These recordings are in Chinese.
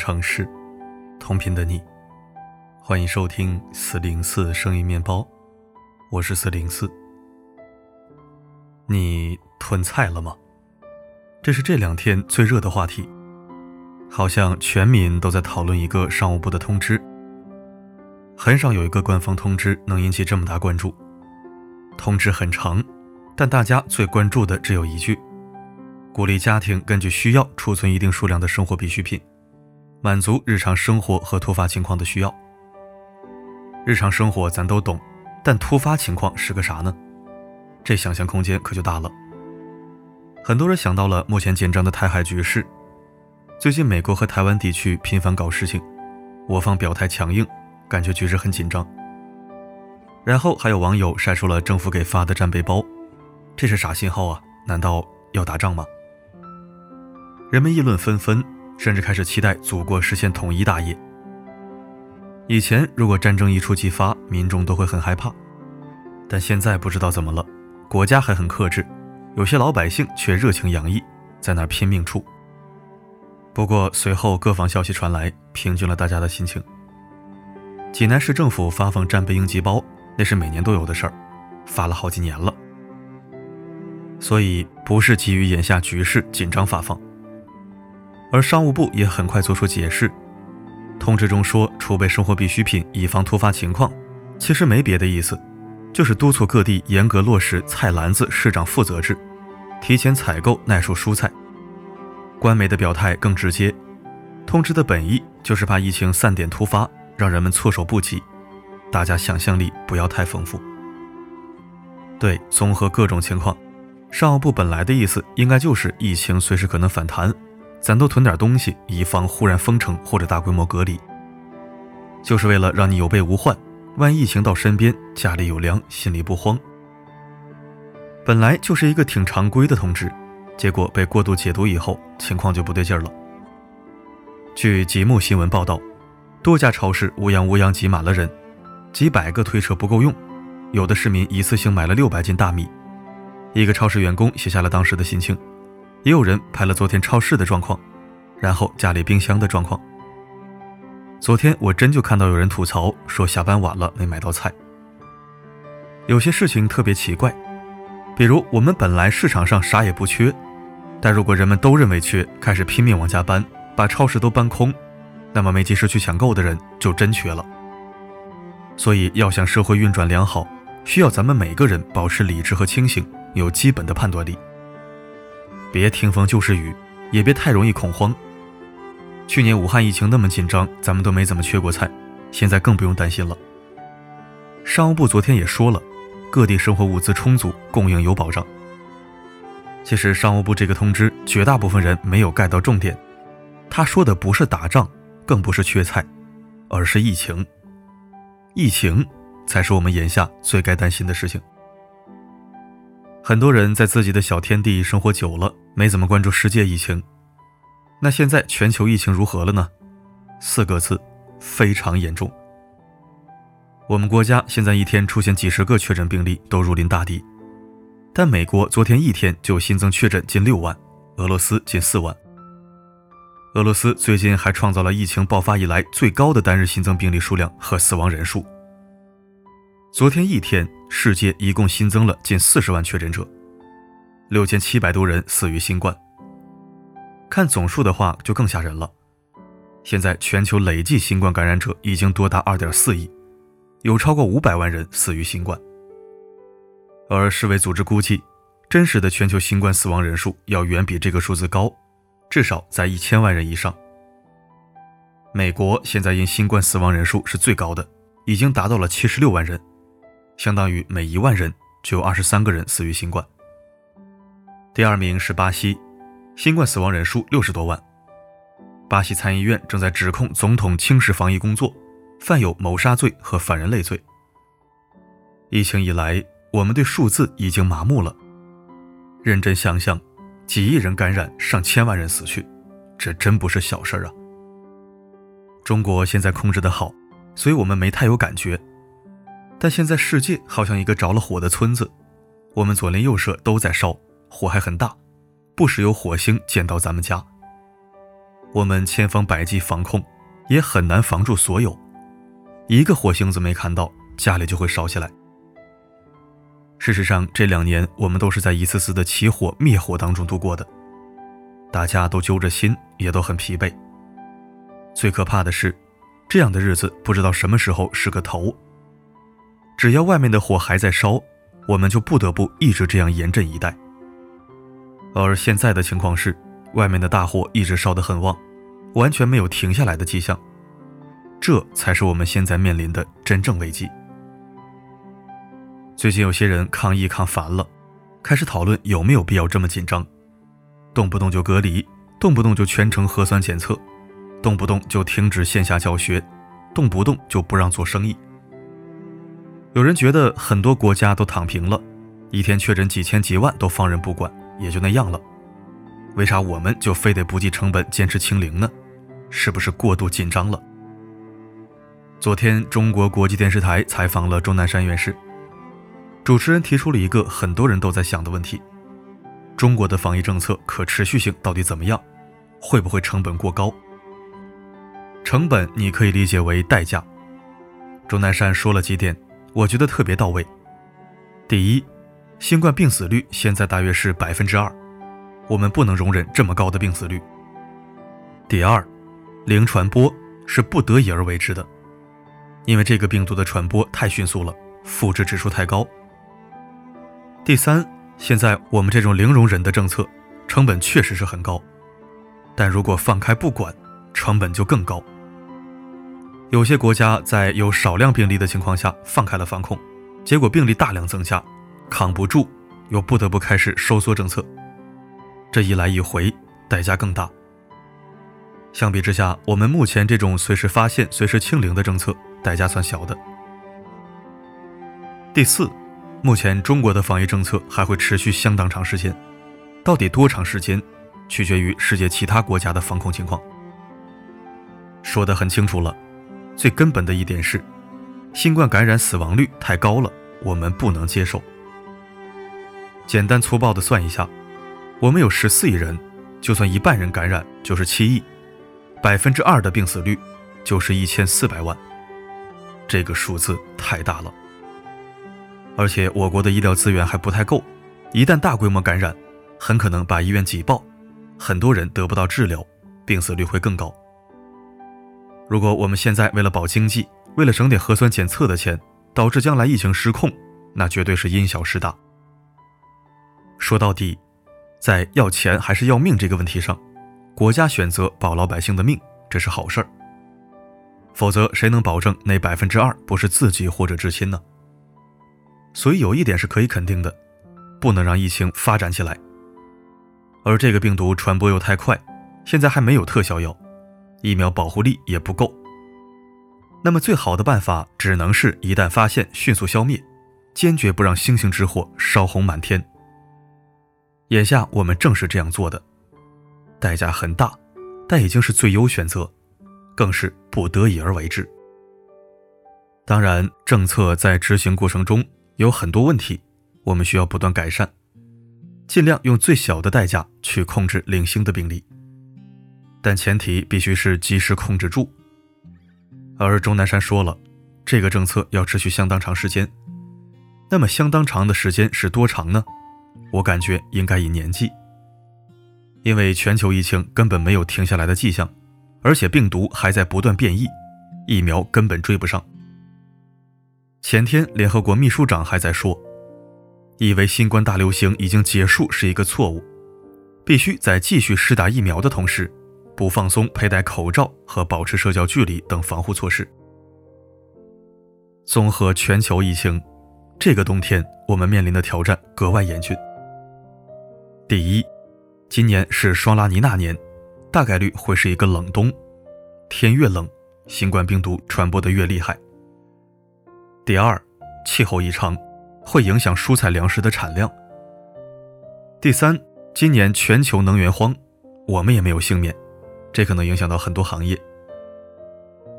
城市，同频的你，欢迎收听四零四声音面包，我是四零四。你囤菜了吗？这是这两天最热的话题，好像全民都在讨论一个商务部的通知。很少有一个官方通知能引起这么大关注。通知很长，但大家最关注的只有一句：鼓励家庭根据需要储存一定数量的生活必需品。满足日常生活和突发情况的需要。日常生活咱都懂，但突发情况是个啥呢？这想象空间可就大了。很多人想到了目前紧张的台海局势，最近美国和台湾地区频繁搞事情，我方表态强硬，感觉局势很紧张。然后还有网友晒出了政府给发的战备包，这是啥信号啊？难道要打仗吗？人们议论纷纷。甚至开始期待祖国实现统一大业。以前如果战争一触即发，民众都会很害怕，但现在不知道怎么了，国家还很克制，有些老百姓却热情洋溢，在那拼命处。不过随后各方消息传来，平静了大家的心情。济南市政府发放战备应急包，那是每年都有的事儿，发了好几年了，所以不是基于眼下局势紧张发放。而商务部也很快做出解释，通知中说储备生活必需品以防突发情况，其实没别的意思，就是督促各地严格落实菜篮子市长负责制，提前采购耐受蔬菜。官媒的表态更直接，通知的本意就是怕疫情散点突发，让人们措手不及，大家想象力不要太丰富。对，综合各种情况，商务部本来的意思应该就是疫情随时可能反弹。咱都囤点东西，以防忽然封城或者大规模隔离，就是为了让你有备无患。万一疫情到身边，家里有粮，心里不慌。本来就是一个挺常规的通知，结果被过度解读以后，情况就不对劲儿了。据吉木新闻报道，多家超市乌泱乌泱挤满了人，几百个推车不够用，有的市民一次性买了六百斤大米。一个超市员工写下了当时的心情。也有人拍了昨天超市的状况，然后家里冰箱的状况。昨天我真就看到有人吐槽说下班晚了没买到菜。有些事情特别奇怪，比如我们本来市场上啥也不缺，但如果人们都认为缺，开始拼命往家搬，把超市都搬空，那么没及时去抢购的人就真缺了。所以要想社会运转良好，需要咱们每个人保持理智和清醒，有基本的判断力。别听风就是雨，也别太容易恐慌。去年武汉疫情那么紧张，咱们都没怎么缺过菜，现在更不用担心了。商务部昨天也说了，各地生活物资充足，供应有保障。其实商务部这个通知，绝大部分人没有盖到重点。他说的不是打仗，更不是缺菜，而是疫情。疫情才是我们眼下最该担心的事情。很多人在自己的小天地生活久了，没怎么关注世界疫情。那现在全球疫情如何了呢？四个字：非常严重。我们国家现在一天出现几十个确诊病例都如临大敌，但美国昨天一天就新增确诊近六万，俄罗斯近四万。俄罗斯最近还创造了疫情爆发以来最高的单日新增病例数量和死亡人数。昨天一天，世界一共新增了近四十万确诊者，六千七百多人死于新冠。看总数的话，就更吓人了。现在全球累计新冠感染者已经多达二点四亿，有超过五百万人死于新冠。而世卫组织估计，真实的全球新冠死亡人数要远比这个数字高，至少在一千万人以上。美国现在因新冠死亡人数是最高的，已经达到了七十六万人。相当于每一万人就有二十三个人死于新冠。第二名是巴西，新冠死亡人数六十多万。巴西参议院正在指控总统轻视防疫工作，犯有谋杀罪和反人类罪。疫情以来，我们对数字已经麻木了。认真想想，几亿人感染，上千万人死去，这真不是小事儿啊。中国现在控制得好，所以我们没太有感觉。但现在世界好像一个着了火的村子，我们左邻右舍都在烧，火还很大，不时有火星溅到咱们家。我们千方百计防控，也很难防住所有。一个火星子没看到，家里就会烧起来。事实上，这两年我们都是在一次次的起火灭火当中度过的，大家都揪着心，也都很疲惫。最可怕的是，这样的日子不知道什么时候是个头。只要外面的火还在烧，我们就不得不一直这样严阵以待。而现在的情况是，外面的大火一直烧得很旺，完全没有停下来的迹象。这才是我们现在面临的真正危机。最近有些人抗议抗烦了，开始讨论有没有必要这么紧张，动不动就隔离，动不动就全程核酸检测，动不动就停止线下教学，动不动就不让做生意。有人觉得很多国家都躺平了，一天确诊几千几万都放任不管，也就那样了，为啥我们就非得不计成本坚持清零呢？是不是过度紧张了？昨天，中国国际电视台采访了钟南山院士。主持人提出了一个很多人都在想的问题：中国的防疫政策可持续性到底怎么样？会不会成本过高？成本你可以理解为代价。钟南山说了几点，我觉得特别到位。第一，新冠病死率现在大约是百分之二，我们不能容忍这么高的病死率。第二，零传播是不得已而为之的。因为这个病毒的传播太迅速了，复制指数太高。第三，现在我们这种零容忍的政策，成本确实是很高，但如果放开不管，成本就更高。有些国家在有少量病例的情况下放开了防控，结果病例大量增加，扛不住，又不得不开始收缩政策。这一来一回，代价更大。相比之下，我们目前这种随时发现、随时清零的政策。代价算小的。第四，目前中国的防疫政策还会持续相当长时间，到底多长时间，取决于世界其他国家的防控情况。说得很清楚了，最根本的一点是，新冠感染死亡率太高了，我们不能接受。简单粗暴的算一下，我们有十四亿人，就算一半人感染就是七亿，百分之二的病死率就是一千四百万。这个数字太大了，而且我国的医疗资源还不太够，一旦大规模感染，很可能把医院挤爆，很多人得不到治疗，病死率会更高。如果我们现在为了保经济，为了省点核酸检测的钱，导致将来疫情失控，那绝对是因小失大。说到底，在要钱还是要命这个问题上，国家选择保老百姓的命，这是好事儿。否则，谁能保证那百分之二不是自己或者至亲呢？所以有一点是可以肯定的，不能让疫情发展起来。而这个病毒传播又太快，现在还没有特效药，疫苗保护力也不够。那么最好的办法只能是一旦发现迅速消灭，坚决不让星星之火烧红满天。眼下我们正是这样做的，代价很大，但已经是最优选择。更是不得已而为之。当然，政策在执行过程中有很多问题，我们需要不断改善，尽量用最小的代价去控制零星的病例。但前提必须是及时控制住。而钟南山说了，这个政策要持续相当长时间。那么，相当长的时间是多长呢？我感觉应该以年计，因为全球疫情根本没有停下来的迹象。而且病毒还在不断变异，疫苗根本追不上。前天联合国秘书长还在说，以为新冠大流行已经结束是一个错误，必须在继续施打疫苗的同时，不放松佩戴口罩和保持社交距离等防护措施。综合全球疫情，这个冬天我们面临的挑战格外严峻。第一，今年是双拉尼娜年。大概率会是一个冷冬，天越冷，新冠病毒传播的越厉害。第二，气候异常会影响蔬菜粮食的产量。第三，今年全球能源荒，我们也没有幸免，这可能影响到很多行业。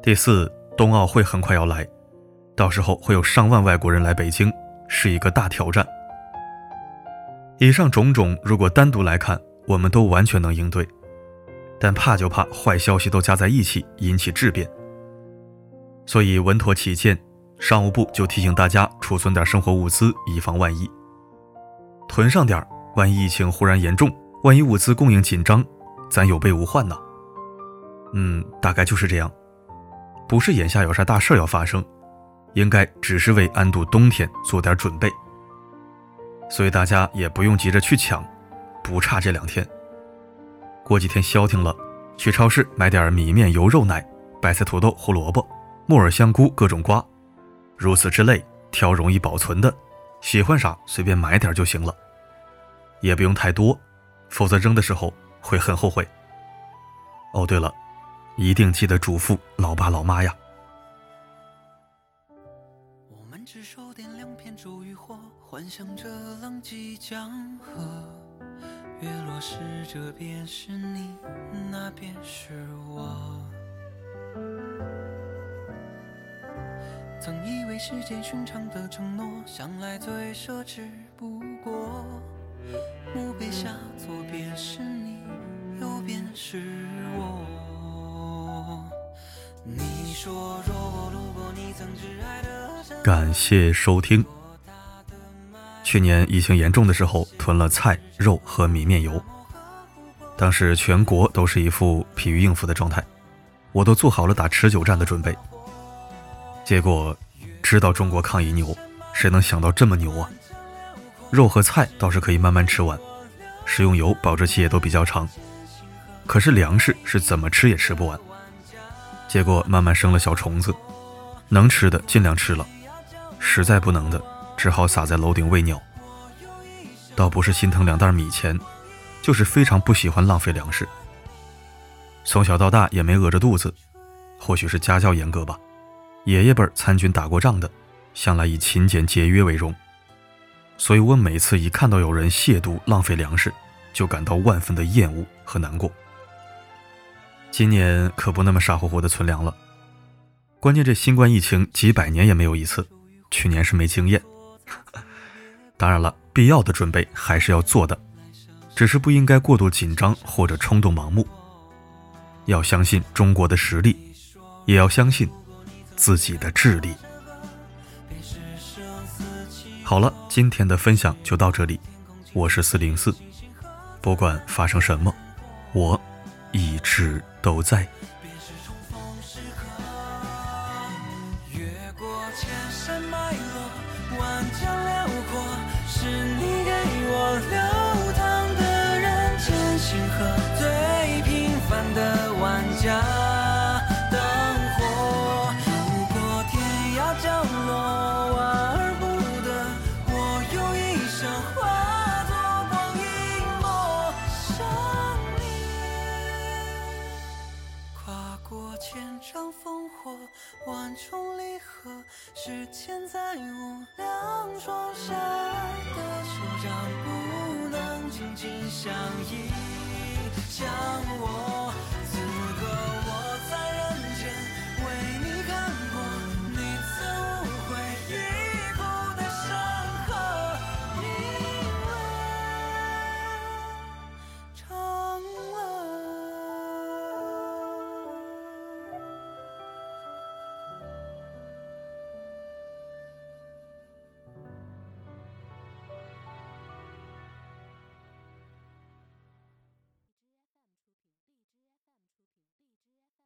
第四，冬奥会很快要来，到时候会有上万外国人来北京，是一个大挑战。以上种种，如果单独来看，我们都完全能应对。但怕就怕坏消息都加在一起，引起质变。所以稳妥起见，商务部就提醒大家储存点生活物资，以防万一。囤上点儿万一疫情忽然严重，万一物资供应紧张，咱有备无患呢。嗯，大概就是这样。不是眼下有啥大事要发生，应该只是为安度冬天做点准备。所以大家也不用急着去抢，不差这两天。过几天消停了，去超市买点米面油肉奶、白菜土豆胡萝卜、木耳香菇各种瓜，如此之类，挑容易保存的，喜欢啥随便买点就行了。也不用太多，否则扔的时候会很后悔。哦，对了。一定记得嘱咐老爸老妈呀。幻想着浪迹江河。月落时，这边是你，那边是我。曾以为世间寻常的承诺，向来最奢侈不过。墓碑下，左边是你，右边是我。你说若路过你曾挚爱的感谢收听。去年疫情严重的时候，囤了菜、肉和米面油。当时全国都是一副疲于应付的状态，我都做好了打持久战的准备。结果，知道中国抗疫牛，谁能想到这么牛啊？肉和菜倒是可以慢慢吃完，食用油保质期也都比较长。可是粮食是怎么吃也吃不完。结果慢慢生了小虫子，能吃的尽量吃了，实在不能的，只好撒在楼顶喂鸟。倒不是心疼两袋米钱，就是非常不喜欢浪费粮食。从小到大也没饿着肚子，或许是家教严格吧。爷爷辈参军打过仗的，向来以勤俭节约为荣，所以我每次一看到有人亵渎浪费粮食，就感到万分的厌恶和难过。今年可不那么傻乎乎的存粮了，关键这新冠疫情几百年也没有一次，去年是没经验。当然了，必要的准备还是要做的，只是不应该过度紧张或者冲动盲目。要相信中国的实力，也要相信自己的智力。好了，今天的分享就到这里，我是四零四，不管发生什么，我一直。都在。时间在无两双下的手掌，不能紧紧相依，将我。